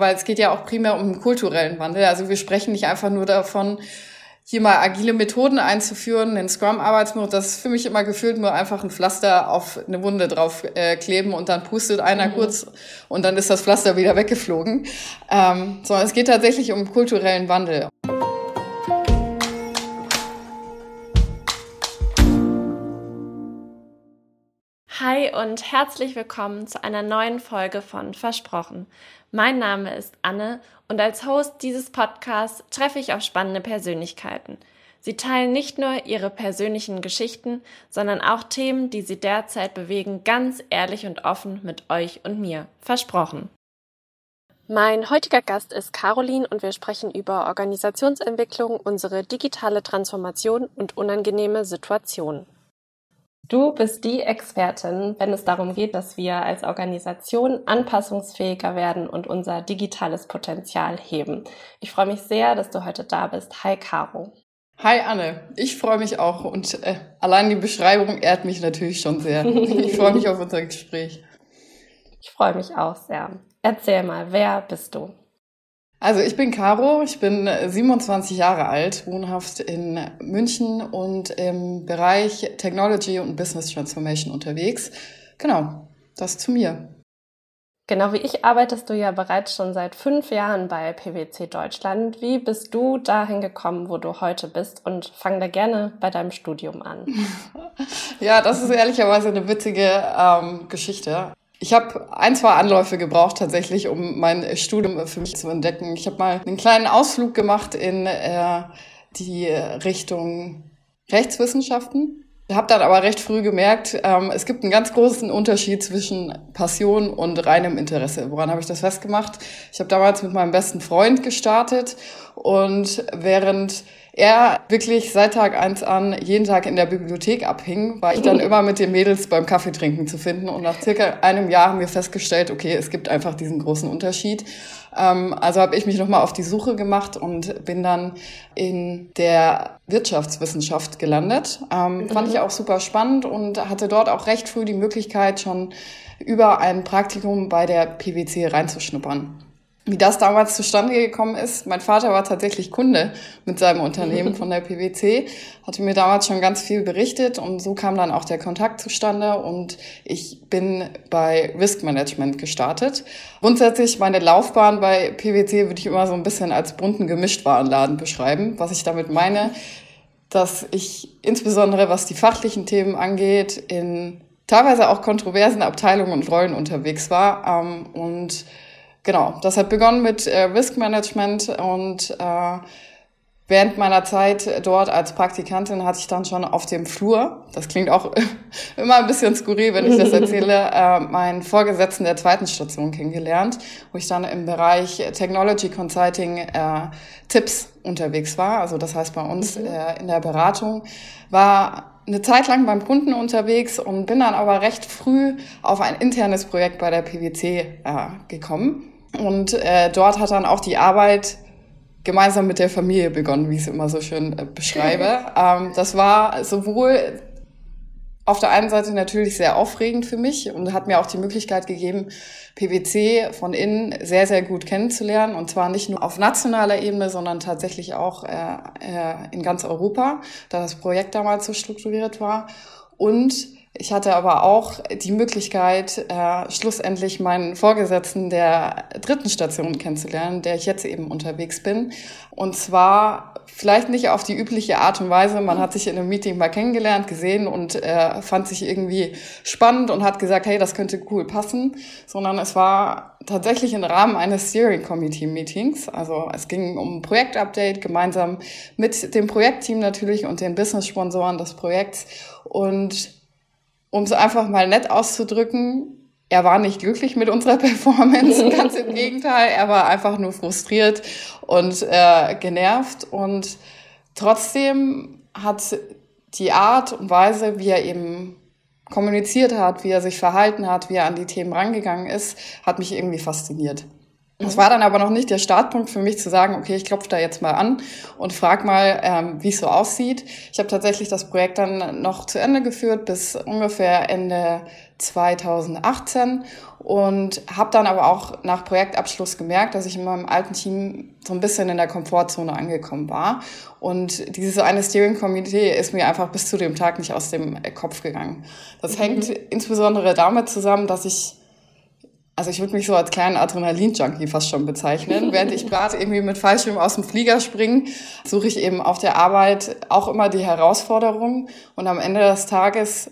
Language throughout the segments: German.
Weil es geht ja auch primär um einen kulturellen Wandel. Also wir sprechen nicht einfach nur davon, hier mal agile Methoden einzuführen, den Scrum-Arbeitsmodus, das ist für mich immer gefühlt nur einfach ein Pflaster auf eine Wunde drauf äh, kleben und dann pustet einer mhm. kurz und dann ist das Pflaster wieder weggeflogen. Ähm, sondern es geht tatsächlich um kulturellen Wandel. Hi und herzlich willkommen zu einer neuen Folge von Versprochen. Mein Name ist Anne und als Host dieses Podcasts treffe ich auf spannende Persönlichkeiten. Sie teilen nicht nur ihre persönlichen Geschichten, sondern auch Themen, die sie derzeit bewegen, ganz ehrlich und offen mit euch und mir. Versprochen. Mein heutiger Gast ist Caroline und wir sprechen über Organisationsentwicklung, unsere digitale Transformation und unangenehme Situationen. Du bist die Expertin, wenn es darum geht, dass wir als Organisation anpassungsfähiger werden und unser digitales Potenzial heben. Ich freue mich sehr, dass du heute da bist. Hi, Caro. Hi, Anne. Ich freue mich auch und äh, allein die Beschreibung ehrt mich natürlich schon sehr. Ich freue mich auf unser Gespräch. Ich freue mich auch sehr. Erzähl mal, wer bist du? Also ich bin Caro, ich bin 27 Jahre alt, wohnhaft in München und im Bereich Technology und Business Transformation unterwegs. Genau, das zu mir. Genau wie ich arbeitest du ja bereits schon seit fünf Jahren bei PwC Deutschland. Wie bist du dahin gekommen, wo du heute bist? Und fang da gerne bei deinem Studium an. ja, das ist ehrlicherweise eine witzige ähm, Geschichte. Ich habe ein, zwei Anläufe gebraucht tatsächlich, um mein Studium für mich zu entdecken. Ich habe mal einen kleinen Ausflug gemacht in äh, die Richtung Rechtswissenschaften. Habe dann aber recht früh gemerkt, ähm, es gibt einen ganz großen Unterschied zwischen Passion und reinem Interesse. Woran habe ich das festgemacht? Ich habe damals mit meinem besten Freund gestartet und während er wirklich seit Tag eins an jeden Tag in der Bibliothek abhing, war ich dann immer mit den Mädels beim Kaffeetrinken zu finden. Und nach circa einem Jahr haben wir festgestellt, okay, es gibt einfach diesen großen Unterschied. Ähm, also habe ich mich nochmal auf die Suche gemacht und bin dann in der Wirtschaftswissenschaft gelandet. Ähm, mhm. Fand ich auch super spannend und hatte dort auch recht früh die Möglichkeit, schon über ein Praktikum bei der PwC reinzuschnuppern wie das damals zustande gekommen ist. Mein Vater war tatsächlich Kunde mit seinem Unternehmen von der PwC, hatte mir damals schon ganz viel berichtet und so kam dann auch der Kontakt zustande und ich bin bei Risk Management gestartet. Grundsätzlich meine Laufbahn bei PwC würde ich immer so ein bisschen als bunten Gemischtwarenladen beschreiben. Was ich damit meine, dass ich insbesondere was die fachlichen Themen angeht, in teilweise auch kontroversen Abteilungen und Rollen unterwegs war ähm, und genau, das hat begonnen mit äh, Risk Management und äh, während meiner Zeit dort als Praktikantin hatte ich dann schon auf dem Flur, das klingt auch immer ein bisschen skurril, wenn ich das erzähle, äh, meinen Vorgesetzten der zweiten Station kennengelernt, wo ich dann im Bereich Technology Consulting äh, Tipps unterwegs war. Also das heißt bei uns mhm. äh, in der Beratung war eine Zeit lang beim Kunden unterwegs und bin dann aber recht früh auf ein internes Projekt bei der PwC äh, gekommen. Und äh, dort hat dann auch die Arbeit gemeinsam mit der Familie begonnen, wie ich es immer so schön äh, beschreibe. ähm, das war sowohl auf der einen Seite natürlich sehr aufregend für mich und hat mir auch die Möglichkeit gegeben, PwC von innen sehr, sehr gut kennenzulernen. Und zwar nicht nur auf nationaler Ebene, sondern tatsächlich auch äh, äh, in ganz Europa, da das Projekt damals so strukturiert war. Und ich hatte aber auch die Möglichkeit, äh, schlussendlich meinen Vorgesetzten der dritten Station kennenzulernen, der ich jetzt eben unterwegs bin. Und zwar vielleicht nicht auf die übliche Art und Weise. Man hat sich in einem Meeting mal kennengelernt, gesehen und äh, fand sich irgendwie spannend und hat gesagt, hey, das könnte cool passen, sondern es war tatsächlich im Rahmen eines Steering Committee Meetings. Also es ging um ein Projektupdate gemeinsam mit dem Projektteam natürlich und den Business-Sponsoren des Projekts und um es einfach mal nett auszudrücken, er war nicht glücklich mit unserer Performance, ganz im Gegenteil, er war einfach nur frustriert und äh, genervt und trotzdem hat die Art und Weise, wie er eben kommuniziert hat, wie er sich verhalten hat, wie er an die Themen rangegangen ist, hat mich irgendwie fasziniert. Das war dann aber noch nicht der Startpunkt für mich zu sagen, okay, ich klopfe da jetzt mal an und frag mal, ähm, wie es so aussieht. Ich habe tatsächlich das Projekt dann noch zu Ende geführt bis ungefähr Ende 2018 und habe dann aber auch nach Projektabschluss gemerkt, dass ich in meinem alten Team so ein bisschen in der Komfortzone angekommen war. Und dieses eine Steering-Komitee ist mir einfach bis zu dem Tag nicht aus dem Kopf gegangen. Das mhm. hängt insbesondere damit zusammen, dass ich also ich würde mich so als kleinen Adrenalin-Junkie fast schon bezeichnen. Während ich gerade irgendwie mit Fallschirm aus dem Flieger springe, suche ich eben auf der Arbeit auch immer die Herausforderungen. Und am Ende des Tages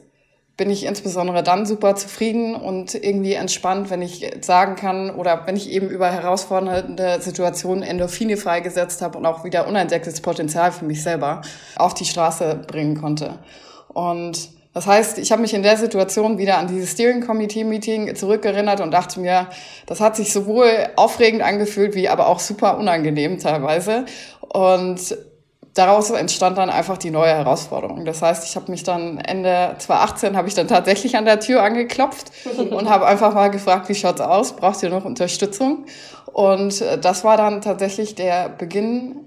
bin ich insbesondere dann super zufrieden und irgendwie entspannt, wenn ich sagen kann oder wenn ich eben über herausfordernde Situationen Endorphine freigesetzt habe und auch wieder unentdecktes Potenzial für mich selber auf die Straße bringen konnte. Und das heißt, ich habe mich in der Situation wieder an dieses Steering Committee Meeting zurückerinnert und dachte mir, das hat sich sowohl aufregend angefühlt wie aber auch super unangenehm teilweise. Und daraus entstand dann einfach die neue Herausforderung. Das heißt, ich habe mich dann Ende 2018 habe ich dann tatsächlich an der Tür angeklopft und habe einfach mal gefragt, wie schaut's aus? Braucht ihr noch Unterstützung? Und das war dann tatsächlich der Beginn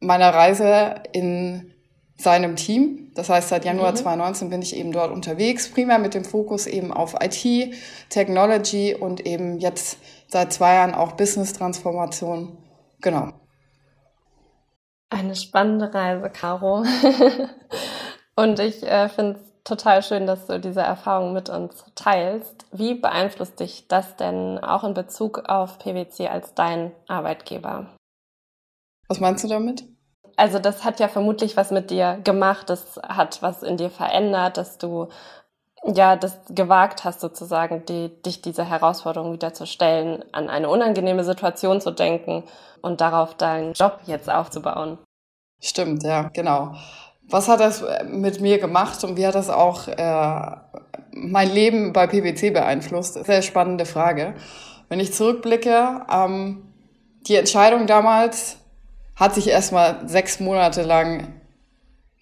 meiner Reise in seinem Team. Das heißt, seit Januar mhm. 2019 bin ich eben dort unterwegs, primär mit dem Fokus eben auf IT, Technology und eben jetzt seit zwei Jahren auch Business-Transformation. Genau. Eine spannende Reise, Caro. und ich äh, finde es total schön, dass du diese Erfahrung mit uns teilst. Wie beeinflusst dich das denn auch in Bezug auf PwC als dein Arbeitgeber? Was meinst du damit? Also das hat ja vermutlich was mit dir gemacht, das hat was in dir verändert, dass du ja das gewagt hast sozusagen, die, dich dieser Herausforderung wieder zu stellen, an eine unangenehme Situation zu denken und darauf deinen Job jetzt aufzubauen. Stimmt, ja, genau. Was hat das mit mir gemacht und wie hat das auch äh, mein Leben bei PwC beeinflusst? Sehr spannende Frage. Wenn ich zurückblicke, ähm, die Entscheidung damals, hat sich erstmal sechs Monate lang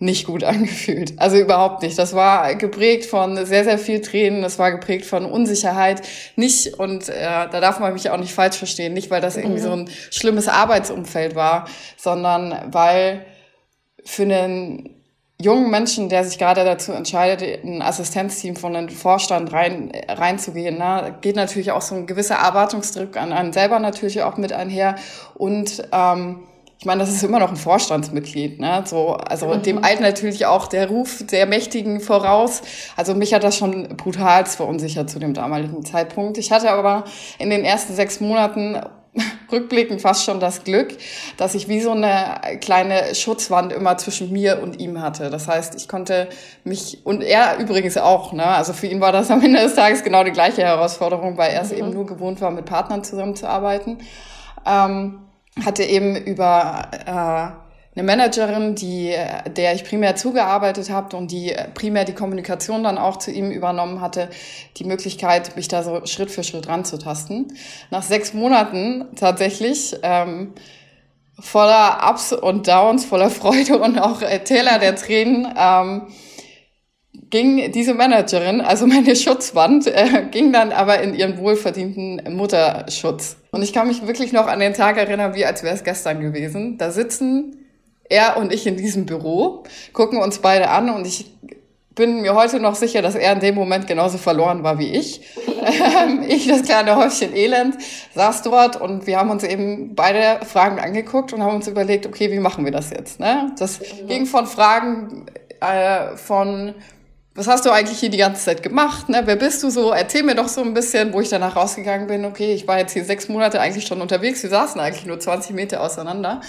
nicht gut angefühlt. Also überhaupt nicht. Das war geprägt von sehr, sehr viel Tränen. Das war geprägt von Unsicherheit. Nicht, und äh, da darf man mich auch nicht falsch verstehen, nicht weil das irgendwie so ein schlimmes Arbeitsumfeld war, sondern weil für einen jungen Menschen, der sich gerade dazu entscheidet, in ein Assistenzteam von einem Vorstand rein, reinzugehen, ne, geht natürlich auch so ein gewisser Erwartungsdruck an einen selber natürlich auch mit einher und ähm, ich meine, das ist immer noch ein Vorstandsmitglied, ne? So, also mhm. dem eilt natürlich auch der Ruf der Mächtigen voraus. Also mich hat das schon brutal verunsichert zu dem damaligen Zeitpunkt. Ich hatte aber in den ersten sechs Monaten rückblickend fast schon das Glück, dass ich wie so eine kleine Schutzwand immer zwischen mir und ihm hatte. Das heißt, ich konnte mich, und er übrigens auch, ne? also für ihn war das am Ende des Tages genau die gleiche Herausforderung, weil er es mhm. eben nur gewohnt war, mit Partnern zusammenzuarbeiten. Ähm, hatte eben über äh, eine Managerin, die, der ich primär zugearbeitet habe und die primär die Kommunikation dann auch zu ihm übernommen hatte, die Möglichkeit, mich da so Schritt für Schritt ranzutasten. Nach sechs Monaten tatsächlich ähm, voller Ups und Downs, voller Freude und auch äh, Täler der Tränen, ähm, ging diese Managerin, also meine Schutzwand, äh, ging dann aber in ihren wohlverdienten Mutterschutz. Und ich kann mich wirklich noch an den Tag erinnern, wie als wäre es gestern gewesen. Da sitzen er und ich in diesem Büro, gucken uns beide an und ich bin mir heute noch sicher, dass er in dem Moment genauso verloren war wie ich. Ähm, ich, das kleine Häufchen Elend, saß dort und wir haben uns eben beide Fragen angeguckt und haben uns überlegt, okay, wie machen wir das jetzt? Ne? Das ging von Fragen äh, von was hast du eigentlich hier die ganze Zeit gemacht? Ne? Wer bist du so? Erzähl mir doch so ein bisschen, wo ich danach rausgegangen bin. Okay, ich war jetzt hier sechs Monate eigentlich schon unterwegs. Wir saßen eigentlich nur 20 Meter auseinander.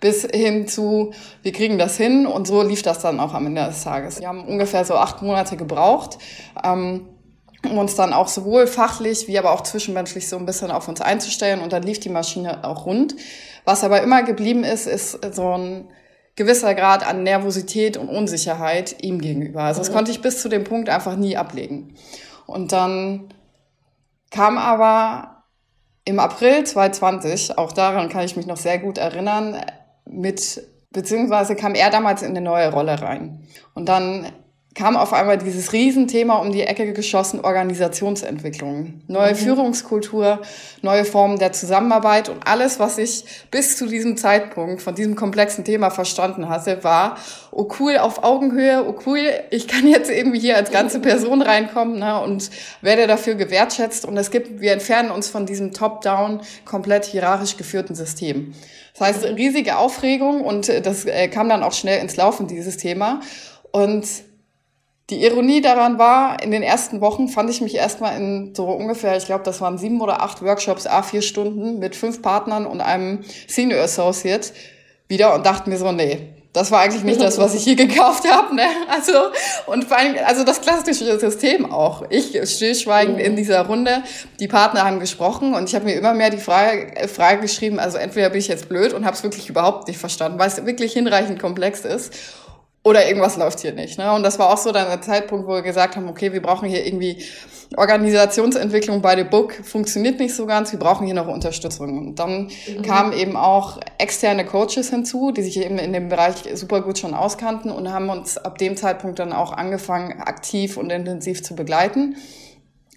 Bis hin zu, wir kriegen das hin. Und so lief das dann auch am Ende des Tages. Wir haben ungefähr so acht Monate gebraucht. Ähm, um uns dann auch sowohl fachlich wie aber auch zwischenmenschlich so ein bisschen auf uns einzustellen. Und dann lief die Maschine auch rund. Was aber immer geblieben ist, ist so ein gewisser Grad an Nervosität und Unsicherheit ihm gegenüber. Also das mhm. konnte ich bis zu dem Punkt einfach nie ablegen. Und dann kam aber im April 2020, auch daran kann ich mich noch sehr gut erinnern, mit, beziehungsweise kam er damals in eine neue Rolle rein. Und dann kam auf einmal dieses Riesenthema um die Ecke geschossen, Organisationsentwicklung, neue mhm. Führungskultur, neue Formen der Zusammenarbeit und alles, was ich bis zu diesem Zeitpunkt von diesem komplexen Thema verstanden hatte, war, oh cool, auf Augenhöhe, oh cool, ich kann jetzt irgendwie hier als ganze Person reinkommen ne, und werde dafür gewertschätzt und es gibt, wir entfernen uns von diesem top-down, komplett hierarchisch geführten System. Das heißt, riesige Aufregung und das äh, kam dann auch schnell ins Laufen, dieses Thema. Und die Ironie daran war, in den ersten Wochen fand ich mich erstmal in so ungefähr, ich glaube, das waren sieben oder acht Workshops, a vier Stunden mit fünf Partnern und einem Senior Associate wieder und dachte mir so, nee, das war eigentlich nicht das, was ich hier gekauft habe. Ne? Also, und vor allem, also das klassische System auch. Ich stillschweigend in dieser Runde. Die Partner haben gesprochen und ich habe mir immer mehr die Frage, Frage geschrieben, also entweder bin ich jetzt blöd und habe es wirklich überhaupt nicht verstanden, weil es wirklich hinreichend komplex ist oder irgendwas läuft hier nicht. Ne? Und das war auch so dann der Zeitpunkt, wo wir gesagt haben, okay, wir brauchen hier irgendwie Organisationsentwicklung bei The Book funktioniert nicht so ganz, wir brauchen hier noch Unterstützung. Und dann mhm. kamen eben auch externe Coaches hinzu, die sich eben in dem Bereich super gut schon auskannten und haben uns ab dem Zeitpunkt dann auch angefangen, aktiv und intensiv zu begleiten.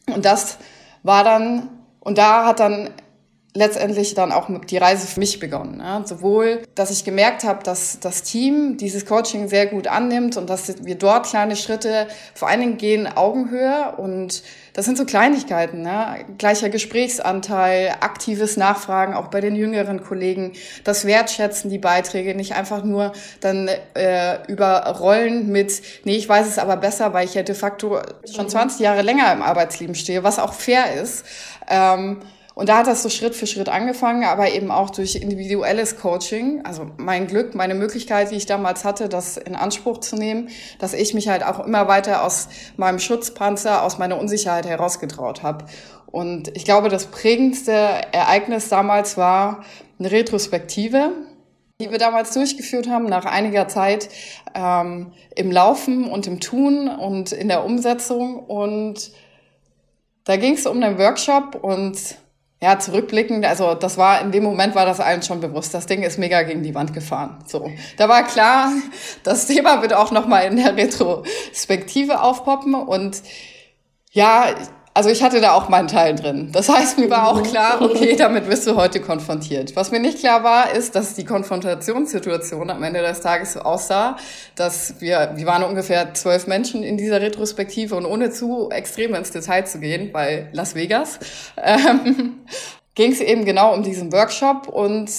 Und das war dann, und da hat dann letztendlich dann auch die Reise für mich begonnen. Ja. Sowohl, dass ich gemerkt habe, dass das Team dieses Coaching sehr gut annimmt und dass wir dort kleine Schritte vor allen Dingen gehen, Augenhöhe und das sind so Kleinigkeiten, ne? gleicher Gesprächsanteil, aktives Nachfragen, auch bei den jüngeren Kollegen, das Wertschätzen, die Beiträge, nicht einfach nur dann äh, überrollen mit, nee, ich weiß es aber besser, weil ich ja de facto schon 20 Jahre länger im Arbeitsleben stehe, was auch fair ist. Ähm, und da hat das so Schritt für Schritt angefangen, aber eben auch durch individuelles Coaching. Also mein Glück, meine Möglichkeit, die ich damals hatte, das in Anspruch zu nehmen, dass ich mich halt auch immer weiter aus meinem Schutzpanzer, aus meiner Unsicherheit herausgetraut habe. Und ich glaube, das prägendste Ereignis damals war eine Retrospektive, die wir damals durchgeführt haben, nach einiger Zeit ähm, im Laufen und im Tun und in der Umsetzung. Und da ging es um einen Workshop und ja, zurückblickend, also das war, in dem Moment war das allen schon bewusst. Das Ding ist mega gegen die Wand gefahren. So. Da war klar, das Thema wird auch nochmal in der Retrospektive aufpoppen und ja, also ich hatte da auch meinen Teil drin. Das heißt, mir war auch klar, okay, damit wirst du heute konfrontiert. Was mir nicht klar war, ist, dass die Konfrontationssituation am Ende des Tages so aussah, dass wir, wir waren ungefähr zwölf Menschen in dieser Retrospektive und ohne zu extrem ins Detail zu gehen, bei Las Vegas, ähm, ging es eben genau um diesen Workshop und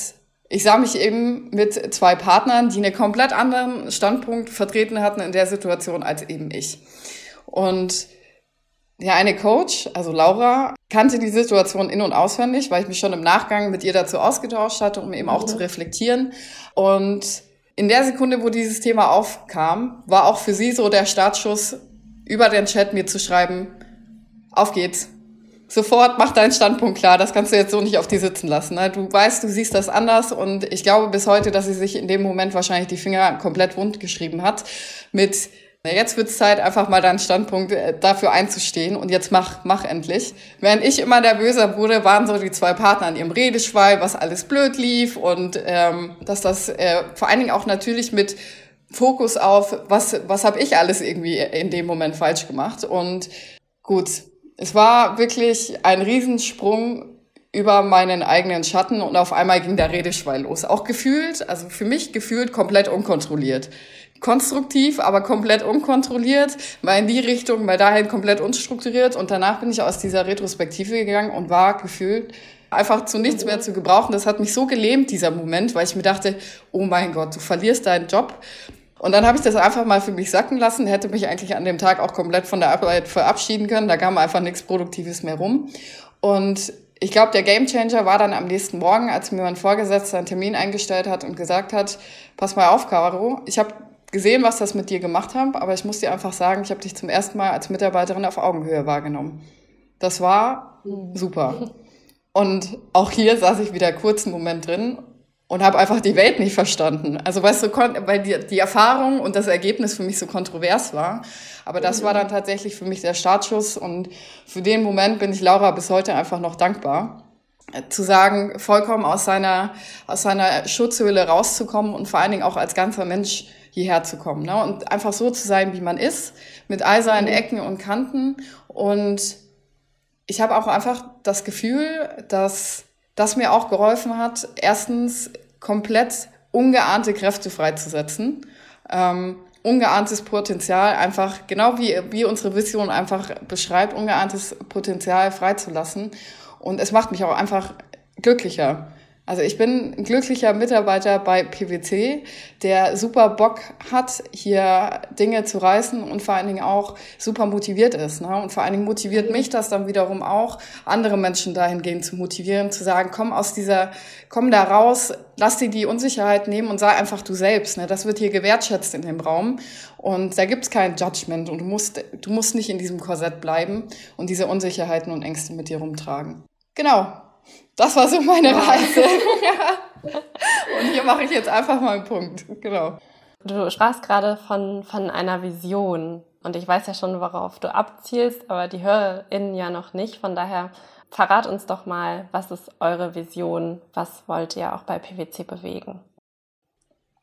ich sah mich eben mit zwei Partnern, die einen komplett anderen Standpunkt vertreten hatten in der Situation als eben ich. Und ja, eine Coach, also Laura, kannte die Situation in- und auswendig, weil ich mich schon im Nachgang mit ihr dazu ausgetauscht hatte, um eben auch mhm. zu reflektieren. Und in der Sekunde, wo dieses Thema aufkam, war auch für sie so der Startschuss, über den Chat mir zu schreiben, auf geht's. Sofort mach deinen Standpunkt klar, das kannst du jetzt so nicht auf die sitzen lassen. Ne? Du weißt, du siehst das anders und ich glaube bis heute, dass sie sich in dem Moment wahrscheinlich die Finger komplett wund geschrieben hat mit Jetzt wird es Zeit, einfach mal deinen Standpunkt äh, dafür einzustehen und jetzt mach, mach endlich. Während ich immer nervöser wurde, waren so die zwei Partner an ihrem Redeschwall, was alles blöd lief und ähm, dass das äh, vor allen Dingen auch natürlich mit Fokus auf, was, was habe ich alles irgendwie in dem Moment falsch gemacht. Und gut, es war wirklich ein Riesensprung über meinen eigenen Schatten und auf einmal ging der Redeschwall los. Auch gefühlt, also für mich gefühlt komplett unkontrolliert konstruktiv, aber komplett unkontrolliert, mal in die Richtung, mal dahin komplett unstrukturiert. Und danach bin ich aus dieser Retrospektive gegangen und war gefühlt einfach zu nichts mehr zu gebrauchen. Das hat mich so gelähmt, dieser Moment, weil ich mir dachte, oh mein Gott, du verlierst deinen Job. Und dann habe ich das einfach mal für mich sacken lassen, hätte mich eigentlich an dem Tag auch komplett von der Arbeit verabschieden können. Da kam einfach nichts Produktives mehr rum. Und ich glaube, der Gamechanger war dann am nächsten Morgen, als mir mein Vorgesetzter einen Termin eingestellt hat und gesagt hat, pass mal auf, Caro, ich habe gesehen, was das mit dir gemacht hat, aber ich muss dir einfach sagen, ich habe dich zum ersten Mal als Mitarbeiterin auf Augenhöhe wahrgenommen. Das war super. Und auch hier saß ich wieder kurz einen Moment drin und habe einfach die Welt nicht verstanden. Also weißt du, weil die, die Erfahrung und das Ergebnis für mich so kontrovers war. Aber das war dann tatsächlich für mich der Startschuss und für den Moment bin ich Laura bis heute einfach noch dankbar zu sagen, vollkommen aus seiner, aus seiner Schutzhöhle rauszukommen und vor allen Dingen auch als ganzer Mensch hierher zu kommen. Ne? Und einfach so zu sein, wie man ist, mit all seinen mhm. Ecken und Kanten. Und ich habe auch einfach das Gefühl, dass das mir auch geholfen hat, erstens komplett ungeahnte Kräfte freizusetzen. Ähm, ungeahntes Potenzial einfach, genau wie, wie unsere Vision einfach beschreibt, ungeahntes Potenzial freizulassen. Und es macht mich auch einfach glücklicher. Also ich bin ein glücklicher Mitarbeiter bei PwC, der super Bock hat, hier Dinge zu reißen und vor allen Dingen auch super motiviert ist. Ne? Und vor allen Dingen motiviert mich das dann wiederum auch, andere Menschen dahingehend zu motivieren, zu sagen, komm aus dieser, komm da raus, lass dir die Unsicherheit nehmen und sei einfach du selbst. Ne? Das wird hier gewertschätzt in dem Raum. Und da gibt's kein Judgment und du musst, du musst nicht in diesem Korsett bleiben und diese Unsicherheiten und Ängste mit dir rumtragen. Genau, das war so meine Reise. Und hier mache ich jetzt einfach mal einen Punkt. Genau. Du sprachst gerade von, von einer Vision. Und ich weiß ja schon, worauf du abzielst, aber die HörerInnen ja noch nicht. Von daher verrat uns doch mal, was ist eure Vision? Was wollt ihr auch bei PwC bewegen?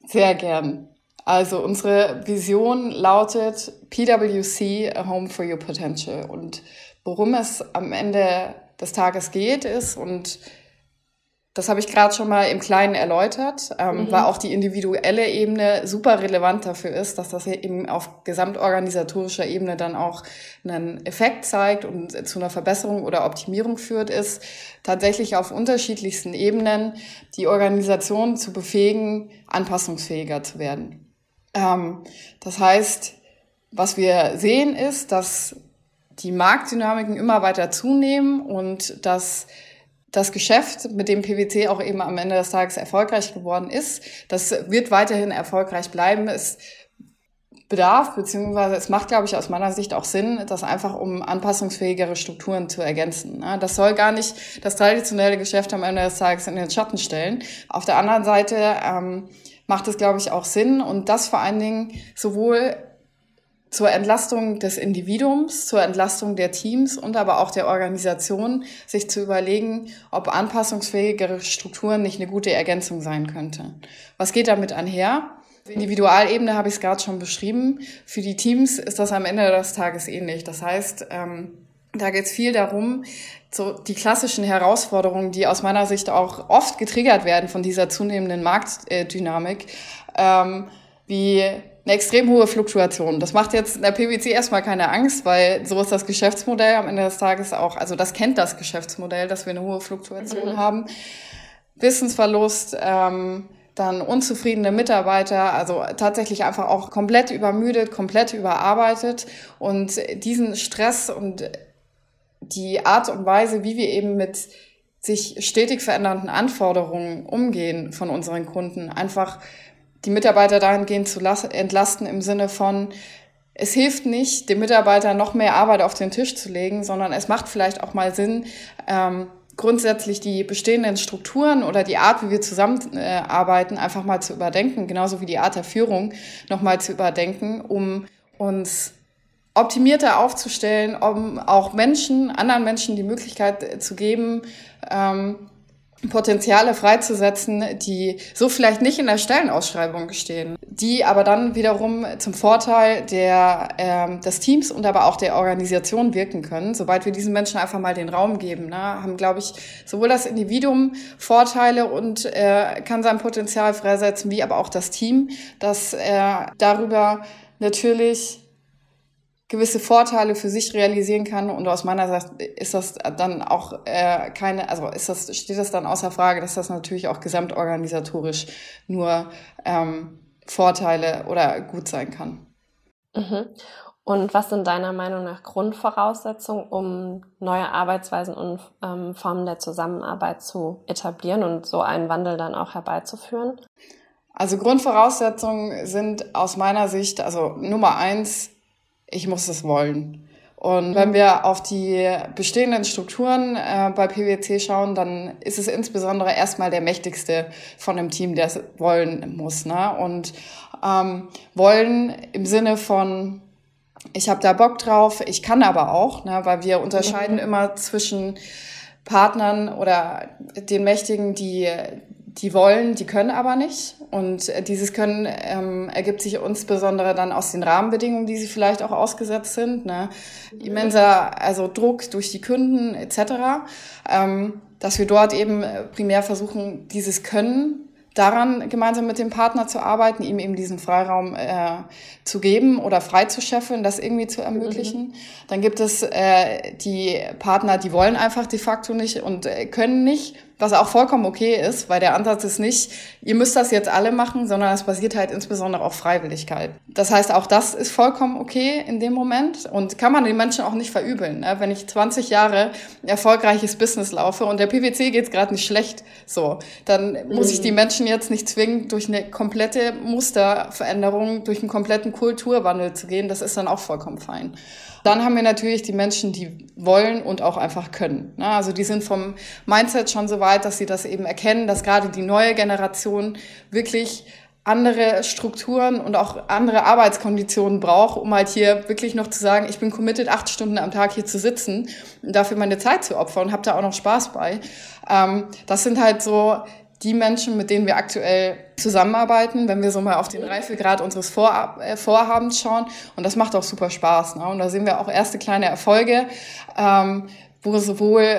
Sehr gern. Also unsere Vision lautet PwC, a home for your potential. Und worum es am Ende des Tages geht, ist, und das habe ich gerade schon mal im Kleinen erläutert, ähm, mhm. weil auch die individuelle Ebene super relevant dafür ist, dass das eben auf gesamtorganisatorischer Ebene dann auch einen Effekt zeigt und zu einer Verbesserung oder Optimierung führt, ist tatsächlich auf unterschiedlichsten Ebenen die Organisation zu befähigen, anpassungsfähiger zu werden. Ähm, das heißt, was wir sehen ist, dass die Marktdynamiken immer weiter zunehmen und dass das Geschäft, mit dem PwC auch eben am Ende des Tages erfolgreich geworden ist, das wird weiterhin erfolgreich bleiben. Es bedarf, beziehungsweise es macht, glaube ich, aus meiner Sicht auch Sinn, das einfach um anpassungsfähigere Strukturen zu ergänzen. Das soll gar nicht das traditionelle Geschäft am Ende des Tages in den Schatten stellen. Auf der anderen Seite ähm, macht es, glaube ich, auch Sinn und das vor allen Dingen sowohl zur Entlastung des Individuums, zur Entlastung der Teams und aber auch der Organisation, sich zu überlegen, ob anpassungsfähigere Strukturen nicht eine gute Ergänzung sein könnte. Was geht damit einher? Individualebene habe ich es gerade schon beschrieben. Für die Teams ist das am Ende des Tages ähnlich. Das heißt, ähm, da geht es viel darum, so die klassischen Herausforderungen, die aus meiner Sicht auch oft getriggert werden von dieser zunehmenden Marktdynamik, ähm, wie eine extrem hohe Fluktuation. Das macht jetzt in der PwC erstmal keine Angst, weil so ist das Geschäftsmodell am Ende des Tages auch, also das kennt das Geschäftsmodell, dass wir eine hohe Fluktuation mhm. haben. Wissensverlust, ähm, dann unzufriedene Mitarbeiter, also tatsächlich einfach auch komplett übermüdet, komplett überarbeitet und diesen Stress und die Art und Weise, wie wir eben mit sich stetig verändernden Anforderungen umgehen von unseren Kunden, einfach die Mitarbeiter dahingehend zu entlasten im Sinne von, es hilft nicht, dem Mitarbeiter noch mehr Arbeit auf den Tisch zu legen, sondern es macht vielleicht auch mal Sinn, ähm, grundsätzlich die bestehenden Strukturen oder die Art, wie wir zusammenarbeiten, einfach mal zu überdenken, genauso wie die Art der Führung nochmal zu überdenken, um uns optimierter aufzustellen, um auch Menschen, anderen Menschen die Möglichkeit zu geben, ähm, Potenziale freizusetzen, die so vielleicht nicht in der Stellenausschreibung stehen, die aber dann wiederum zum Vorteil der, äh, des Teams und aber auch der Organisation wirken können. Sobald wir diesen Menschen einfach mal den Raum geben, ne, haben, glaube ich, sowohl das Individuum Vorteile und äh, kann sein Potenzial freisetzen, wie aber auch das Team, das äh, darüber natürlich gewisse Vorteile für sich realisieren kann. Und aus meiner Sicht ist das dann auch äh, keine, also ist das, steht das dann außer Frage, dass das natürlich auch gesamtorganisatorisch nur ähm, Vorteile oder gut sein kann. Mhm. Und was sind deiner Meinung nach Grundvoraussetzungen, um neue Arbeitsweisen und ähm, Formen der Zusammenarbeit zu etablieren und so einen Wandel dann auch herbeizuführen? Also Grundvoraussetzungen sind aus meiner Sicht, also Nummer eins, ich muss es wollen. Und wenn wir auf die bestehenden Strukturen äh, bei PwC schauen, dann ist es insbesondere erstmal der mächtigste von dem Team, der es wollen muss. Ne? Und ähm, wollen im Sinne von, ich habe da Bock drauf, ich kann aber auch, ne? weil wir unterscheiden mhm. immer zwischen Partnern oder den Mächtigen, die die wollen, die können aber nicht. Und äh, dieses Können ähm, ergibt sich insbesondere dann aus den Rahmenbedingungen, die sie vielleicht auch ausgesetzt sind. Ne? Immenser also Druck durch die Kunden etc. Ähm, dass wir dort eben äh, primär versuchen, dieses Können daran gemeinsam mit dem Partner zu arbeiten, ihm eben diesen Freiraum äh, zu geben oder frei zu scheffeln, das irgendwie zu ermöglichen. Mhm. Dann gibt es äh, die Partner, die wollen einfach de facto nicht und äh, können nicht was auch vollkommen okay ist, weil der Ansatz ist nicht, ihr müsst das jetzt alle machen, sondern es basiert halt insbesondere auf Freiwilligkeit. Das heißt, auch das ist vollkommen okay in dem Moment und kann man den Menschen auch nicht verübeln. Ne? Wenn ich 20 Jahre erfolgreiches Business laufe und der PwC geht gerade nicht schlecht, so, dann muss ich die mhm. Menschen jetzt nicht zwingen, durch eine komplette Musterveränderung, durch einen kompletten Kulturwandel zu gehen. Das ist dann auch vollkommen fein. Dann haben wir natürlich die Menschen, die wollen und auch einfach können. Ne? Also die sind vom Mindset schon so weit, dass sie das eben erkennen, dass gerade die neue Generation wirklich andere Strukturen und auch andere Arbeitskonditionen braucht, um halt hier wirklich noch zu sagen, ich bin committed, acht Stunden am Tag hier zu sitzen und dafür meine Zeit zu opfern und habe da auch noch Spaß bei. Ähm, das sind halt so die Menschen, mit denen wir aktuell zusammenarbeiten, wenn wir so mal auf den Reifegrad unseres Vor äh, Vorhabens schauen. Und das macht auch super Spaß. Ne? Und da sehen wir auch erste kleine Erfolge, ähm, wo sowohl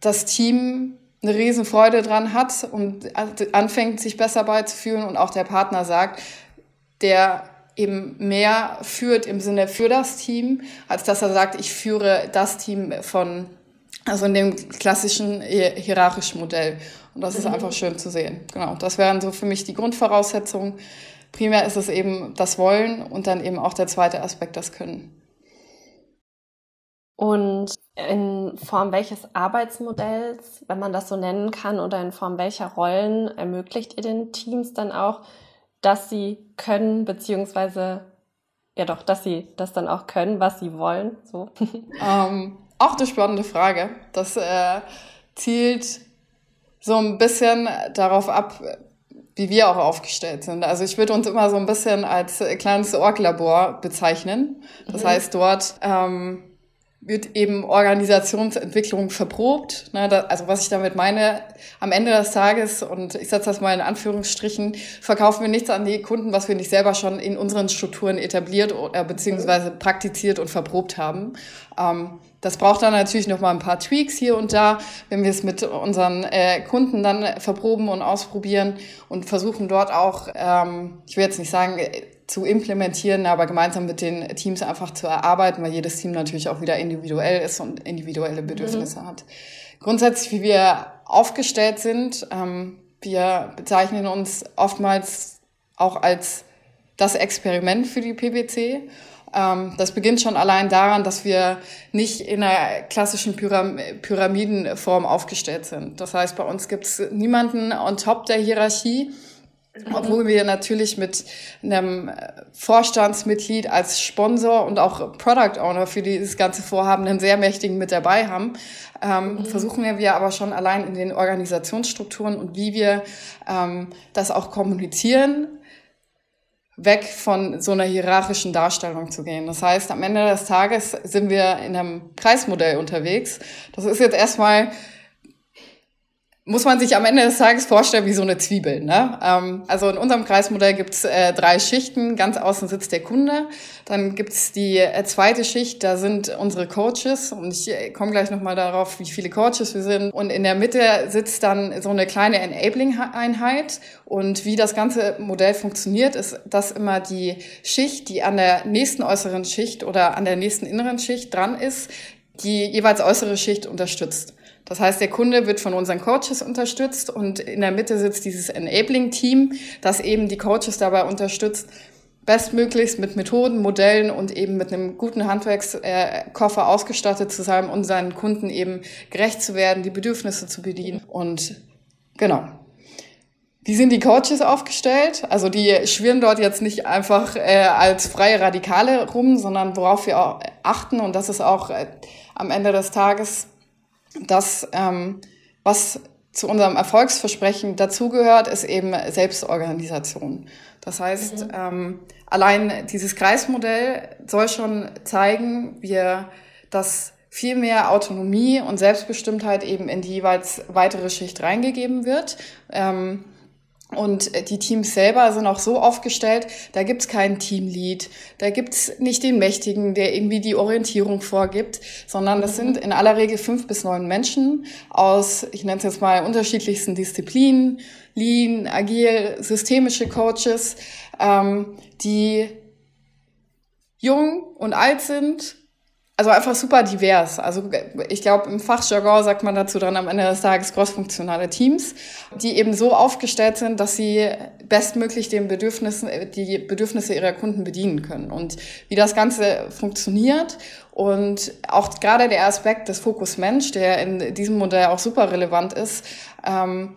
das Team eine Riesenfreude dran hat und anfängt, sich besser beizufühlen und auch der Partner sagt, der eben mehr führt im Sinne für das Team, als dass er sagt, ich führe das Team von, also in dem klassischen hierarchischen Modell. Und das ist einfach schön zu sehen. Genau, das wären so für mich die Grundvoraussetzungen. Primär ist es eben das Wollen und dann eben auch der zweite Aspekt, das Können. Und in Form welches Arbeitsmodells, wenn man das so nennen kann, oder in Form welcher Rollen ermöglicht ihr den Teams dann auch, dass sie können, beziehungsweise ja doch, dass sie das dann auch können, was sie wollen? So. Ähm, auch eine spannende Frage. Das äh, zielt so ein bisschen darauf ab, wie wir auch aufgestellt sind. Also ich würde uns immer so ein bisschen als kleines Org-Labor bezeichnen. Das mhm. heißt, dort ähm, wird eben Organisationsentwicklung verprobt. Ne, da, also was ich damit meine, am Ende des Tages, und ich setze das mal in Anführungsstrichen, verkaufen wir nichts an die Kunden, was wir nicht selber schon in unseren Strukturen etabliert oder beziehungsweise praktiziert und verprobt haben. Ähm, das braucht dann natürlich noch mal ein paar Tweaks hier und da, wenn wir es mit unseren äh, Kunden dann verproben und ausprobieren und versuchen dort auch, ähm, ich will jetzt nicht sagen, zu implementieren, aber gemeinsam mit den Teams einfach zu erarbeiten, weil jedes Team natürlich auch wieder individuell ist und individuelle Bedürfnisse mhm. hat. Grundsätzlich, wie wir aufgestellt sind, ähm, wir bezeichnen uns oftmals auch als das Experiment für die PwC. Ähm, das beginnt schon allein daran, dass wir nicht in einer klassischen Pyram Pyramidenform aufgestellt sind. Das heißt, bei uns gibt es niemanden on top der Hierarchie, obwohl wir natürlich mit einem Vorstandsmitglied als Sponsor und auch Product Owner für dieses ganze Vorhaben einen sehr mächtigen mit dabei haben, ähm, mhm. versuchen wir aber schon allein in den Organisationsstrukturen und wie wir ähm, das auch kommunizieren, weg von so einer hierarchischen Darstellung zu gehen. Das heißt, am Ende des Tages sind wir in einem Kreismodell unterwegs. Das ist jetzt erstmal muss man sich am Ende des Tages vorstellen wie so eine Zwiebel. Ne? Ähm, also in unserem Kreismodell gibt's äh, drei Schichten. Ganz außen sitzt der Kunde. Dann gibt's die äh, zweite Schicht, da sind unsere Coaches. Und ich äh, komme gleich nochmal darauf, wie viele Coaches wir sind. Und in der Mitte sitzt dann so eine kleine Enabling-Einheit. Und wie das ganze Modell funktioniert, ist das immer die Schicht, die an der nächsten äußeren Schicht oder an der nächsten inneren Schicht dran ist, die jeweils äußere Schicht unterstützt. Das heißt, der Kunde wird von unseren Coaches unterstützt und in der Mitte sitzt dieses Enabling-Team, das eben die Coaches dabei unterstützt, bestmöglichst mit Methoden, Modellen und eben mit einem guten Handwerkskoffer ausgestattet zu sein und seinen Kunden eben gerecht zu werden, die Bedürfnisse zu bedienen. Und genau. Wie sind die Coaches aufgestellt? Also die schwirren dort jetzt nicht einfach äh, als freie Radikale rum, sondern worauf wir auch achten und das ist auch äh, am Ende des Tages das, ähm, was zu unserem Erfolgsversprechen dazugehört, ist eben Selbstorganisation. Das heißt, mhm. ähm, allein dieses Kreismodell soll schon zeigen, wir, dass viel mehr Autonomie und Selbstbestimmtheit eben in die jeweils weitere Schicht reingegeben wird. Ähm, und die Teams selber sind auch so aufgestellt, da gibt's keinen Teamlead, da gibt's nicht den Mächtigen, der irgendwie die Orientierung vorgibt, sondern das sind in aller Regel fünf bis neun Menschen aus, ich nenne es jetzt mal, unterschiedlichsten Disziplinen, Lean, Agil, systemische Coaches, ähm, die jung und alt sind also einfach super divers. Also ich glaube, im Fachjargon sagt man dazu dann am Ende des Tages crossfunktionale Teams, die eben so aufgestellt sind, dass sie bestmöglich den Bedürfnissen, die Bedürfnisse ihrer Kunden bedienen können. Und wie das Ganze funktioniert und auch gerade der Aspekt des Fokus Mensch, der in diesem Modell auch super relevant ist, ähm,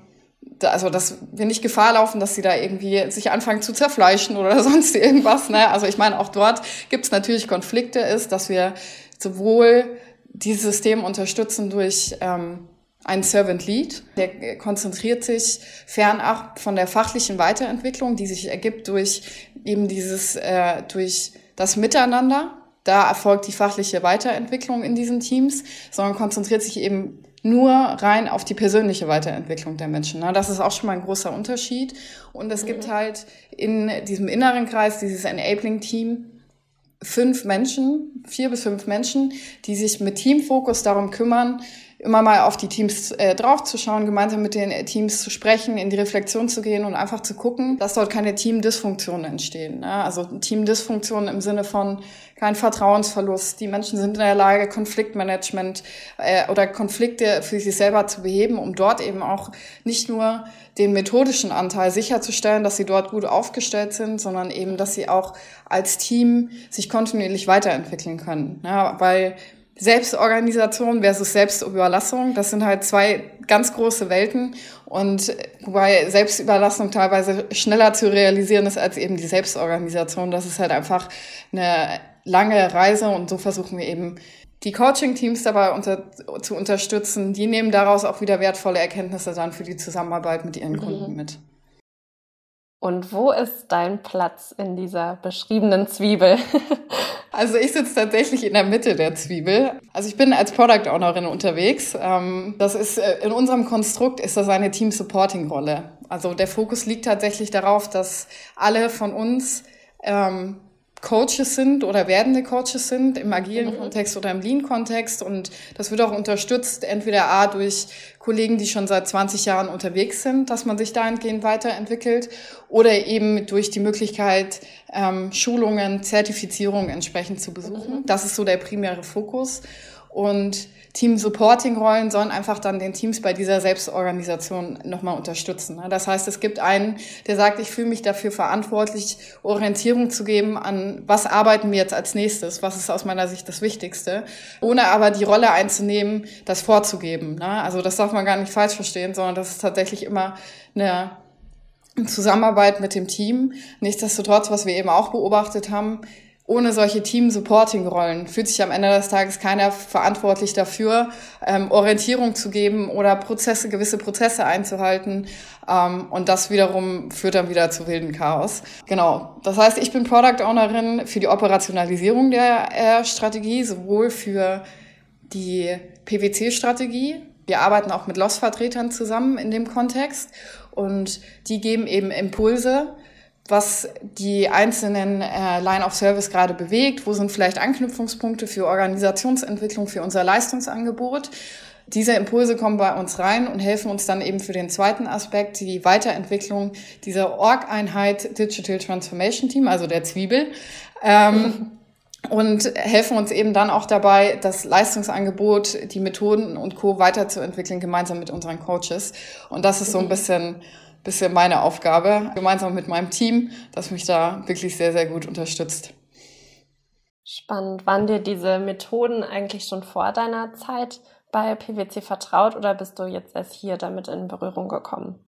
also dass wir nicht Gefahr laufen, dass sie da irgendwie sich anfangen zu zerfleischen oder sonst irgendwas. Ne? Also ich meine, auch dort gibt es natürlich Konflikte, ist, dass wir sowohl dieses System unterstützen durch ähm, einen Servant Lead, der konzentriert sich fernab von der fachlichen Weiterentwicklung, die sich ergibt durch eben dieses, äh, durch das Miteinander. Da erfolgt die fachliche Weiterentwicklung in diesen Teams, sondern konzentriert sich eben nur rein auf die persönliche Weiterentwicklung der Menschen. Das ist auch schon mal ein großer Unterschied. Und es gibt mhm. halt in diesem inneren Kreis, dieses Enabling-Team, fünf Menschen, vier bis fünf Menschen, die sich mit Teamfokus darum kümmern, immer mal auf die Teams äh, draufzuschauen, gemeinsam mit den Teams zu sprechen, in die Reflexion zu gehen und einfach zu gucken, dass dort keine Teamdysfunktionen entstehen. Ne? Also Teamdysfunktionen im Sinne von kein Vertrauensverlust. Die Menschen sind in der Lage, Konfliktmanagement äh, oder Konflikte für sich selber zu beheben, um dort eben auch nicht nur den methodischen Anteil sicherzustellen, dass sie dort gut aufgestellt sind, sondern eben, dass sie auch als Team sich kontinuierlich weiterentwickeln können. Ja, weil Selbstorganisation versus Selbstüberlassung, das sind halt zwei ganz große Welten und wobei Selbstüberlassung teilweise schneller zu realisieren ist als eben die Selbstorganisation. Das ist halt einfach eine lange Reise und so versuchen wir eben die Coaching-Teams dabei unter, zu unterstützen. Die nehmen daraus auch wieder wertvolle Erkenntnisse dann für die Zusammenarbeit mit ihren Kunden mhm. mit. Und wo ist dein Platz in dieser beschriebenen Zwiebel? also ich sitze tatsächlich in der Mitte der Zwiebel. Also ich bin als Product Ownerin unterwegs. Ähm, das ist äh, in unserem Konstrukt ist das eine Team Supporting Rolle. Also der Fokus liegt tatsächlich darauf, dass alle von uns ähm, Coaches sind oder werdende Coaches sind im agilen mhm. Kontext oder im Lean-Kontext. Und das wird auch unterstützt, entweder A durch Kollegen, die schon seit 20 Jahren unterwegs sind, dass man sich dahingehend weiterentwickelt, oder eben durch die Möglichkeit, ähm, Schulungen, Zertifizierungen entsprechend zu besuchen. Mhm. Das ist so der primäre Fokus. Und Team-Supporting-Rollen sollen einfach dann den Teams bei dieser Selbstorganisation nochmal unterstützen. Ne? Das heißt, es gibt einen, der sagt, ich fühle mich dafür verantwortlich, Orientierung zu geben an, was arbeiten wir jetzt als nächstes, was ist aus meiner Sicht das Wichtigste, ohne aber die Rolle einzunehmen, das vorzugeben. Ne? Also das darf man gar nicht falsch verstehen, sondern das ist tatsächlich immer eine Zusammenarbeit mit dem Team. Nichtsdestotrotz, was wir eben auch beobachtet haben, ohne solche Team-Supporting-Rollen fühlt sich am Ende des Tages keiner verantwortlich dafür, ähm, Orientierung zu geben oder Prozesse, gewisse Prozesse einzuhalten. Ähm, und das wiederum führt dann wieder zu wilden Chaos. Genau. Das heißt, ich bin Product Ownerin für die Operationalisierung der äh, Strategie, sowohl für die PwC-Strategie. Wir arbeiten auch mit Loss-Vertretern zusammen in dem Kontext und die geben eben Impulse, was die einzelnen äh, Line of Service gerade bewegt, wo sind vielleicht Anknüpfungspunkte für Organisationsentwicklung, für unser Leistungsangebot. Diese Impulse kommen bei uns rein und helfen uns dann eben für den zweiten Aspekt, die Weiterentwicklung dieser Org-Einheit Digital Transformation Team, also der Zwiebel. Ähm, und helfen uns eben dann auch dabei, das Leistungsangebot, die Methoden und Co. weiterzuentwickeln, gemeinsam mit unseren Coaches. Und das ist so ein bisschen bisschen meine Aufgabe, gemeinsam mit meinem Team, das mich da wirklich sehr, sehr gut unterstützt. Spannend. Waren dir diese Methoden eigentlich schon vor deiner Zeit bei PwC vertraut oder bist du jetzt erst hier damit in Berührung gekommen?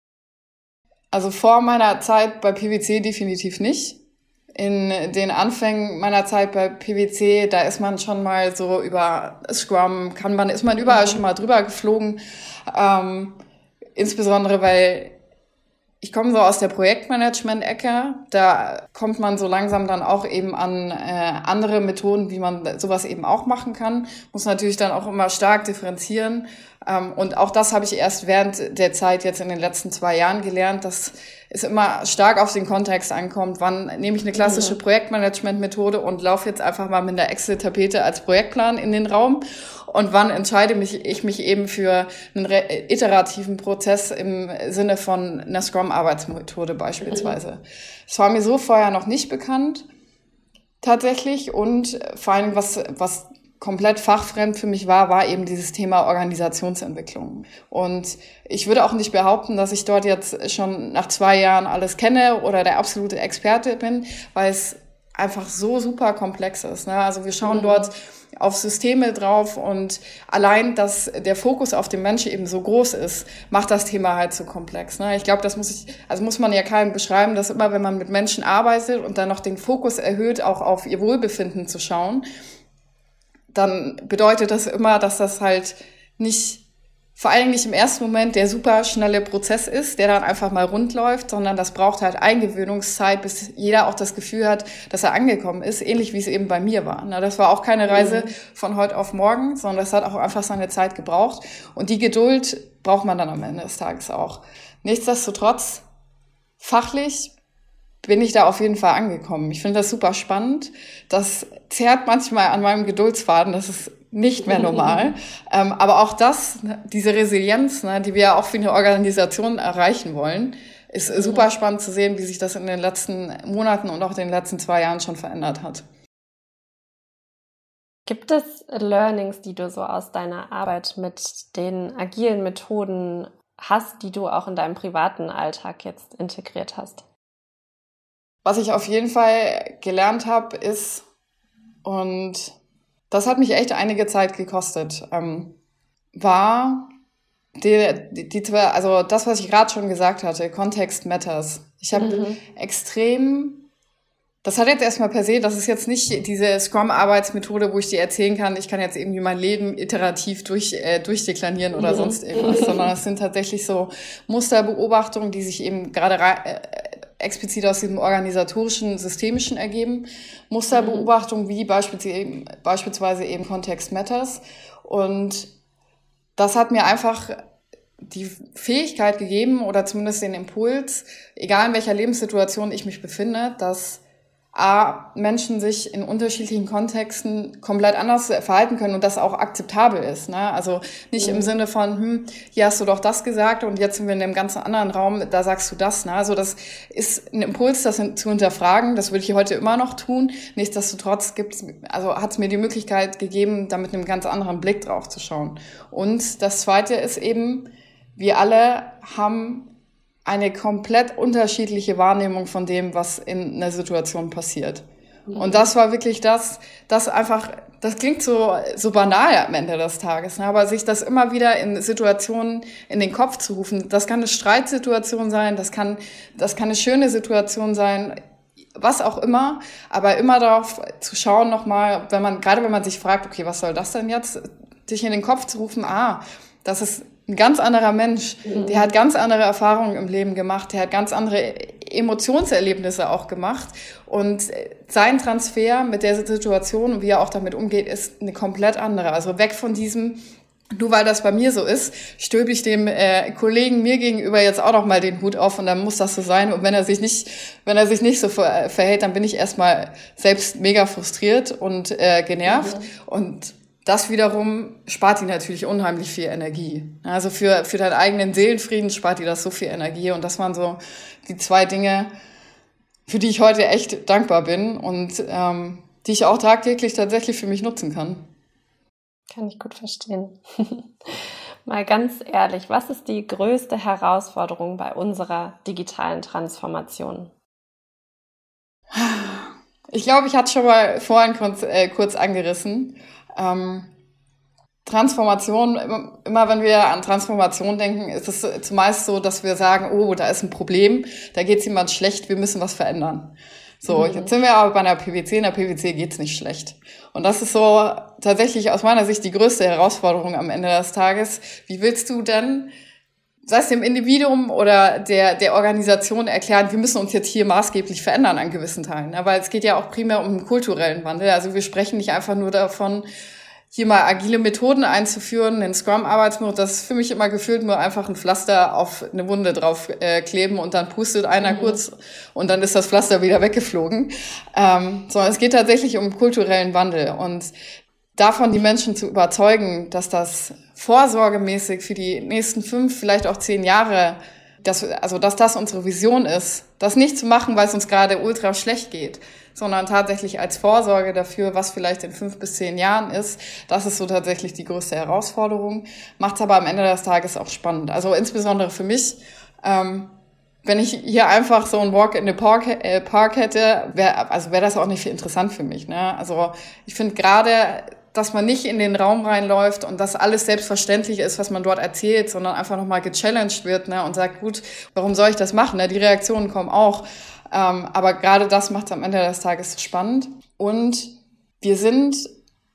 Also vor meiner Zeit bei PwC definitiv nicht. In den Anfängen meiner Zeit bei PwC, da ist man schon mal so über Scrum, kann man, ist man überall mhm. schon mal drüber geflogen. Ähm, insbesondere weil ich komme so aus der Projektmanagement-Ecke. Da kommt man so langsam dann auch eben an äh, andere Methoden, wie man sowas eben auch machen kann. Muss natürlich dann auch immer stark differenzieren. Ähm, und auch das habe ich erst während der Zeit jetzt in den letzten zwei Jahren gelernt, dass es immer stark auf den Kontext ankommt. Wann nehme ich eine klassische mhm. Projektmanagement-Methode und laufe jetzt einfach mal mit der Excel-Tapete als Projektplan in den Raum und wann entscheide mich, ich mich eben für einen iterativen Prozess im Sinne von einer Scrum-Arbeitsmethode beispielsweise. Das war mir so vorher noch nicht bekannt, tatsächlich. Und vor allem, was, was komplett fachfremd für mich war, war eben dieses Thema Organisationsentwicklung. Und ich würde auch nicht behaupten, dass ich dort jetzt schon nach zwei Jahren alles kenne oder der absolute Experte bin, weil es einfach so super komplex ist. Ne? Also wir schauen mhm. dort auf Systeme drauf und allein, dass der Fokus auf den Menschen eben so groß ist, macht das Thema halt so komplex. Ne? Ich glaube, das muss ich, also muss man ja keinem beschreiben, dass immer, wenn man mit Menschen arbeitet und dann noch den Fokus erhöht, auch auf ihr Wohlbefinden zu schauen, dann bedeutet das immer, dass das halt nicht vor allem nicht im ersten Moment der super schnelle Prozess ist, der dann einfach mal rund läuft, sondern das braucht halt Eingewöhnungszeit, bis jeder auch das Gefühl hat, dass er angekommen ist, ähnlich wie es eben bei mir war. Na, das war auch keine Reise mhm. von heute auf morgen, sondern das hat auch einfach seine Zeit gebraucht. Und die Geduld braucht man dann am Ende des Tages auch. Nichtsdestotrotz, fachlich bin ich da auf jeden Fall angekommen. Ich finde das super spannend. Das zerrt manchmal an meinem Geduldsfaden. Das ist nicht mehr normal. ähm, aber auch das, diese Resilienz, ne, die wir ja auch für eine Organisation erreichen wollen, ist super spannend zu sehen, wie sich das in den letzten Monaten und auch den letzten zwei Jahren schon verändert hat. Gibt es Learnings, die du so aus deiner Arbeit mit den agilen Methoden hast, die du auch in deinem privaten Alltag jetzt integriert hast? Was ich auf jeden Fall gelernt habe, ist, und das hat mich echt einige Zeit gekostet. Ähm, war die, die, die, also das, was ich gerade schon gesagt hatte, Context matters. Ich habe mhm. extrem, das hat jetzt erstmal per se, das ist jetzt nicht diese Scrum-Arbeitsmethode, wo ich dir erzählen kann, ich kann jetzt irgendwie mein Leben iterativ durch, äh, durchdeklinieren oder mhm. sonst irgendwas, sondern es sind tatsächlich so Musterbeobachtungen, die sich eben gerade äh, explizit aus diesem organisatorischen, systemischen ergeben. Musterbeobachtung wie beispielsweise eben, beispielsweise eben Context Matters. Und das hat mir einfach die Fähigkeit gegeben oder zumindest den Impuls, egal in welcher Lebenssituation ich mich befinde, dass A, Menschen sich in unterschiedlichen Kontexten komplett anders verhalten können und das auch akzeptabel ist. Ne? Also nicht mhm. im Sinne von, hm, hier hast du doch das gesagt und jetzt sind wir in einem ganz anderen Raum, da sagst du das. Ne? Also das ist ein Impuls, das zu hinterfragen. Das würde ich heute immer noch tun. Nichtsdestotrotz gibt's, also hat es mir die Möglichkeit gegeben, da mit einem ganz anderen Blick drauf zu schauen. Und das Zweite ist eben, wir alle haben eine komplett unterschiedliche Wahrnehmung von dem, was in einer Situation passiert. Mhm. Und das war wirklich das, das einfach, das klingt so, so banal am Ende des Tages, ne? aber sich das immer wieder in Situationen in den Kopf zu rufen, das kann eine Streitsituation sein, das kann, das kann eine schöne Situation sein, was auch immer, aber immer darauf zu schauen nochmal, wenn man, gerade wenn man sich fragt, okay, was soll das denn jetzt, sich in den Kopf zu rufen, ah, das ist ein ganz anderer Mensch. Mhm. Der hat ganz andere Erfahrungen im Leben gemacht. Der hat ganz andere Emotionserlebnisse auch gemacht. Und sein Transfer mit der Situation und wie er auch damit umgeht, ist eine komplett andere. Also weg von diesem, nur weil das bei mir so ist, stülpe ich dem äh, Kollegen mir gegenüber jetzt auch noch mal den Hut auf und dann muss das so sein. Und wenn er sich nicht, wenn er sich nicht so verhält, dann bin ich erstmal selbst mega frustriert und äh, genervt. Mhm. Und das wiederum spart dir natürlich unheimlich viel Energie. Also für, für deinen eigenen Seelenfrieden spart dir das so viel Energie. Und das waren so die zwei Dinge, für die ich heute echt dankbar bin und ähm, die ich auch tagtäglich tatsächlich für mich nutzen kann. Kann ich gut verstehen. Mal ganz ehrlich, was ist die größte Herausforderung bei unserer digitalen Transformation? Ich glaube, ich hatte schon mal vorhin kurz, äh, kurz angerissen. Ähm, Transformation, immer wenn wir an Transformation denken, ist es zumeist so, dass wir sagen, oh, da ist ein Problem, da geht es jemand schlecht, wir müssen was verändern. So, mhm. jetzt sind wir aber bei einer PwC, in der PwC geht's nicht schlecht. Und das ist so tatsächlich aus meiner Sicht die größte Herausforderung am Ende des Tages. Wie willst du denn sei es dem Individuum oder der, der Organisation erklären, wir müssen uns jetzt hier maßgeblich verändern an gewissen Teilen. Aber es geht ja auch primär um einen kulturellen Wandel. Also wir sprechen nicht einfach nur davon, hier mal agile Methoden einzuführen, den Scrum-Arbeitsmodus, das ist für mich immer gefühlt nur einfach ein Pflaster auf eine Wunde drauf äh, kleben und dann pustet einer mhm. kurz und dann ist das Pflaster wieder weggeflogen. Ähm, sondern es geht tatsächlich um kulturellen Wandel und davon die Menschen zu überzeugen, dass das vorsorgemäßig für die nächsten fünf, vielleicht auch zehn Jahre, dass, also dass das unsere Vision ist, das nicht zu machen, weil es uns gerade ultra schlecht geht, sondern tatsächlich als Vorsorge dafür, was vielleicht in fünf bis zehn Jahren ist. Das ist so tatsächlich die größte Herausforderung. Macht es aber am Ende des Tages auch spannend. Also insbesondere für mich. Ähm, wenn ich hier einfach so ein Walk in the Park, äh, Park hätte, wäre also wäre das auch nicht viel interessant für mich. Ne? Also ich finde gerade, dass man nicht in den Raum reinläuft und dass alles selbstverständlich ist, was man dort erzählt, sondern einfach nochmal gechallenged wird ne? und sagt, gut, warum soll ich das machen? Ne? Die Reaktionen kommen auch. Ähm, aber gerade das macht es am Ende des Tages spannend. Und wir sind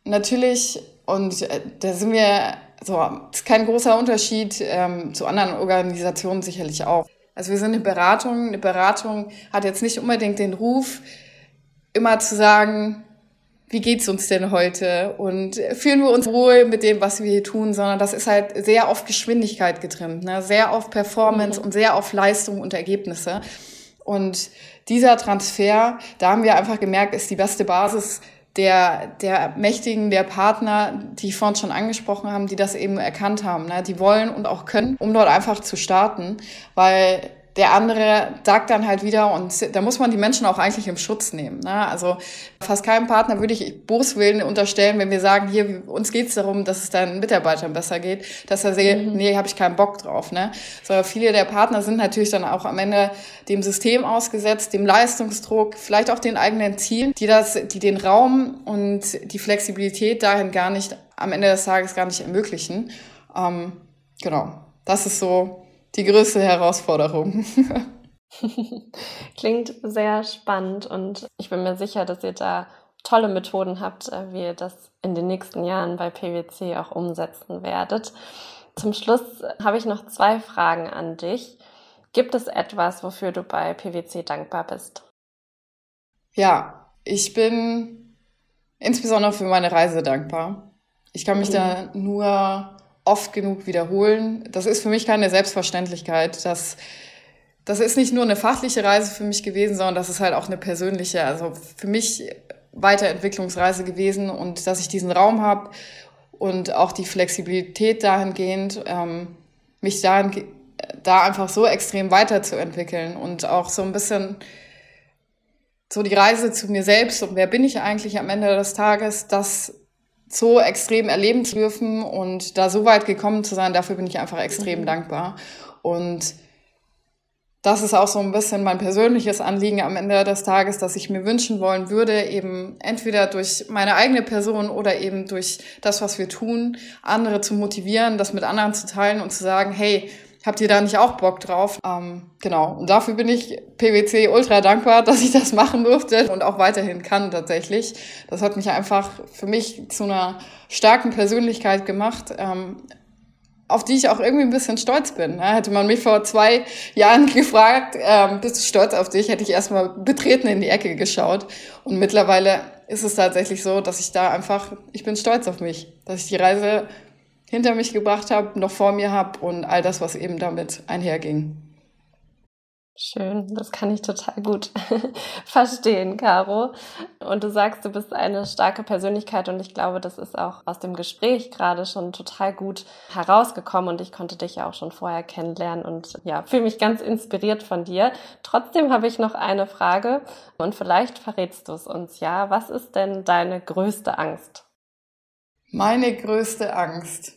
natürlich, und äh, da sind wir, so, ist kein großer Unterschied ähm, zu anderen Organisationen sicherlich auch. Also wir sind eine Beratung. Eine Beratung hat jetzt nicht unbedingt den Ruf, immer zu sagen, wie geht's uns denn heute und fühlen wir uns wohl mit dem, was wir hier tun, sondern das ist halt sehr auf Geschwindigkeit getrimmt, ne? sehr auf Performance mhm. und sehr auf Leistung und Ergebnisse. Und dieser Transfer, da haben wir einfach gemerkt, ist die beste Basis der, der Mächtigen, der Partner, die ich vorhin schon angesprochen haben, die das eben erkannt haben. Ne? Die wollen und auch können, um dort einfach zu starten, weil der andere sagt dann halt wieder und da muss man die Menschen auch eigentlich im Schutz nehmen. Ne? Also fast keinem Partner würde ich Boswillen unterstellen, wenn wir sagen, hier, uns geht's darum, dass es deinen Mitarbeitern besser geht, dass er sagt, mhm. nee, habe ich keinen Bock drauf. Ne? So, viele der Partner sind natürlich dann auch am Ende dem System ausgesetzt, dem Leistungsdruck, vielleicht auch den eigenen Zielen, die das, die den Raum und die Flexibilität dahin gar nicht, am Ende des Tages gar nicht ermöglichen. Ähm, genau. Das ist so die größte Herausforderung. Klingt sehr spannend und ich bin mir sicher, dass ihr da tolle Methoden habt, äh, wie ihr das in den nächsten Jahren bei PwC auch umsetzen werdet. Zum Schluss habe ich noch zwei Fragen an dich. Gibt es etwas, wofür du bei PwC dankbar bist? Ja, ich bin insbesondere für meine Reise dankbar. Ich kann mich mhm. da nur oft genug wiederholen. Das ist für mich keine Selbstverständlichkeit. Das, das ist nicht nur eine fachliche Reise für mich gewesen, sondern das ist halt auch eine persönliche, also für mich Weiterentwicklungsreise gewesen und dass ich diesen Raum habe und auch die Flexibilität dahingehend, ähm, mich dahin, da einfach so extrem weiterzuentwickeln und auch so ein bisschen so die Reise zu mir selbst und wer bin ich eigentlich am Ende des Tages, das so extrem erleben zu dürfen und da so weit gekommen zu sein, dafür bin ich einfach extrem mhm. dankbar. Und das ist auch so ein bisschen mein persönliches Anliegen am Ende des Tages, dass ich mir wünschen wollen würde, eben entweder durch meine eigene Person oder eben durch das, was wir tun, andere zu motivieren, das mit anderen zu teilen und zu sagen, hey, Habt ihr da nicht auch Bock drauf? Ähm, genau. Und dafür bin ich PwC ultra dankbar, dass ich das machen durfte und auch weiterhin kann tatsächlich. Das hat mich einfach für mich zu einer starken Persönlichkeit gemacht. Ähm, auf die ich auch irgendwie ein bisschen stolz bin. Hätte man mich vor zwei Jahren gefragt, ähm, bist du stolz auf dich, hätte ich erstmal betreten in die Ecke geschaut. Und mittlerweile ist es tatsächlich so, dass ich da einfach, ich bin stolz auf mich, dass ich die Reise hinter mich gebracht habe, noch vor mir habe und all das, was eben damit einherging. Schön, das kann ich total gut verstehen, Caro. Und du sagst, du bist eine starke Persönlichkeit und ich glaube, das ist auch aus dem Gespräch gerade schon total gut herausgekommen und ich konnte dich ja auch schon vorher kennenlernen und ja, fühle mich ganz inspiriert von dir. Trotzdem habe ich noch eine Frage und vielleicht verrätst du es uns ja. Was ist denn deine größte Angst? Meine größte Angst.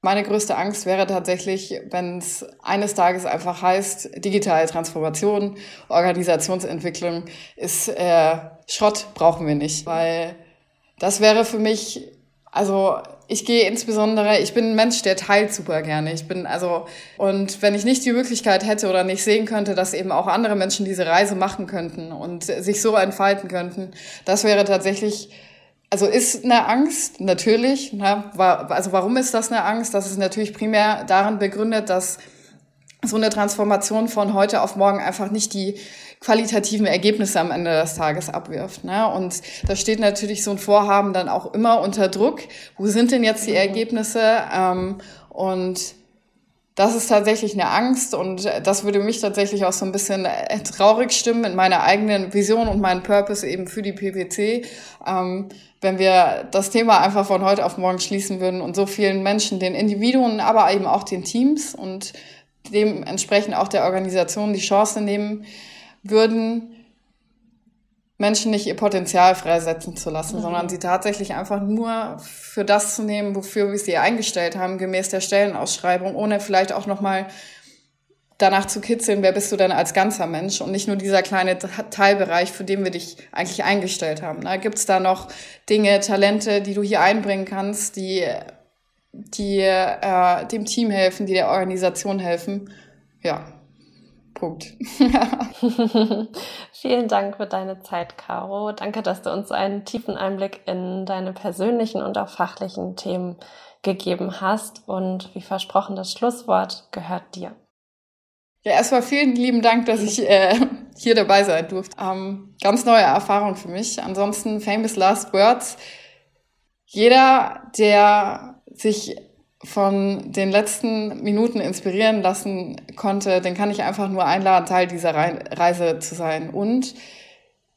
Meine größte Angst wäre tatsächlich, wenn es eines Tages einfach heißt, digitale Transformation, Organisationsentwicklung ist äh, Schrott, brauchen wir nicht. Weil das wäre für mich, also ich gehe insbesondere, ich bin ein Mensch, der teilt super gerne. Ich bin also, und wenn ich nicht die Möglichkeit hätte oder nicht sehen könnte, dass eben auch andere Menschen diese Reise machen könnten und sich so entfalten könnten, das wäre tatsächlich also ist eine Angst, natürlich. Ne? Also warum ist das eine Angst? Das ist natürlich primär darin begründet, dass so eine Transformation von heute auf morgen einfach nicht die qualitativen Ergebnisse am Ende des Tages abwirft. Ne? Und da steht natürlich so ein Vorhaben dann auch immer unter Druck. Wo sind denn jetzt die mhm. Ergebnisse? Ähm, und das ist tatsächlich eine Angst und das würde mich tatsächlich auch so ein bisschen äh, traurig stimmen in meiner eigenen Vision und meinen Purpose eben für die PPC, ähm, wenn wir das Thema einfach von heute auf morgen schließen würden und so vielen Menschen, den Individuen, aber eben auch den Teams und dementsprechend auch der Organisation die Chance nehmen würden, Menschen nicht ihr Potenzial freisetzen zu lassen, mhm. sondern sie tatsächlich einfach nur für das zu nehmen, wofür wir sie eingestellt haben, gemäß der Stellenausschreibung, ohne vielleicht auch nochmal danach zu kitzeln, wer bist du denn als ganzer Mensch und nicht nur dieser kleine Teilbereich, für den wir dich eigentlich eingestellt haben. Da gibt's da noch Dinge, Talente, die du hier einbringen kannst, die, die äh, dem Team helfen, die der Organisation helfen. Ja, Punkt. Vielen Dank für deine Zeit, Caro. Danke, dass du uns einen tiefen Einblick in deine persönlichen und auch fachlichen Themen gegeben hast. Und wie versprochen, das Schlusswort gehört dir. Ja, erstmal vielen lieben Dank, dass ich äh, hier dabei sein durfte. Ähm, ganz neue Erfahrung für mich. Ansonsten famous last words. Jeder, der sich von den letzten Minuten inspirieren lassen konnte, den kann ich einfach nur einladen, Teil dieser Reise zu sein. Und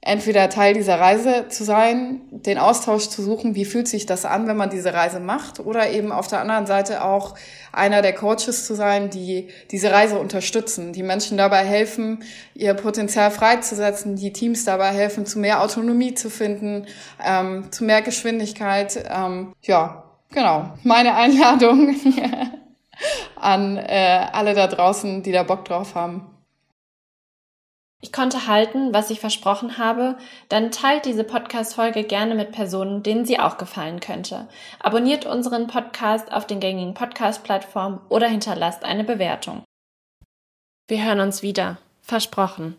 entweder Teil dieser Reise zu sein, den Austausch zu suchen, wie fühlt sich das an, wenn man diese Reise macht, oder eben auf der anderen Seite auch einer der Coaches zu sein, die diese Reise unterstützen, die Menschen dabei helfen, ihr Potenzial freizusetzen, die Teams dabei helfen, zu mehr Autonomie zu finden, ähm, zu mehr Geschwindigkeit. Ähm, ja, Genau, meine Einladung an äh, alle da draußen, die da Bock drauf haben. Ich konnte halten, was ich versprochen habe, dann teilt diese Podcast-Folge gerne mit Personen, denen sie auch gefallen könnte. Abonniert unseren Podcast auf den gängigen Podcast-Plattformen oder hinterlasst eine Bewertung. Wir hören uns wieder. Versprochen.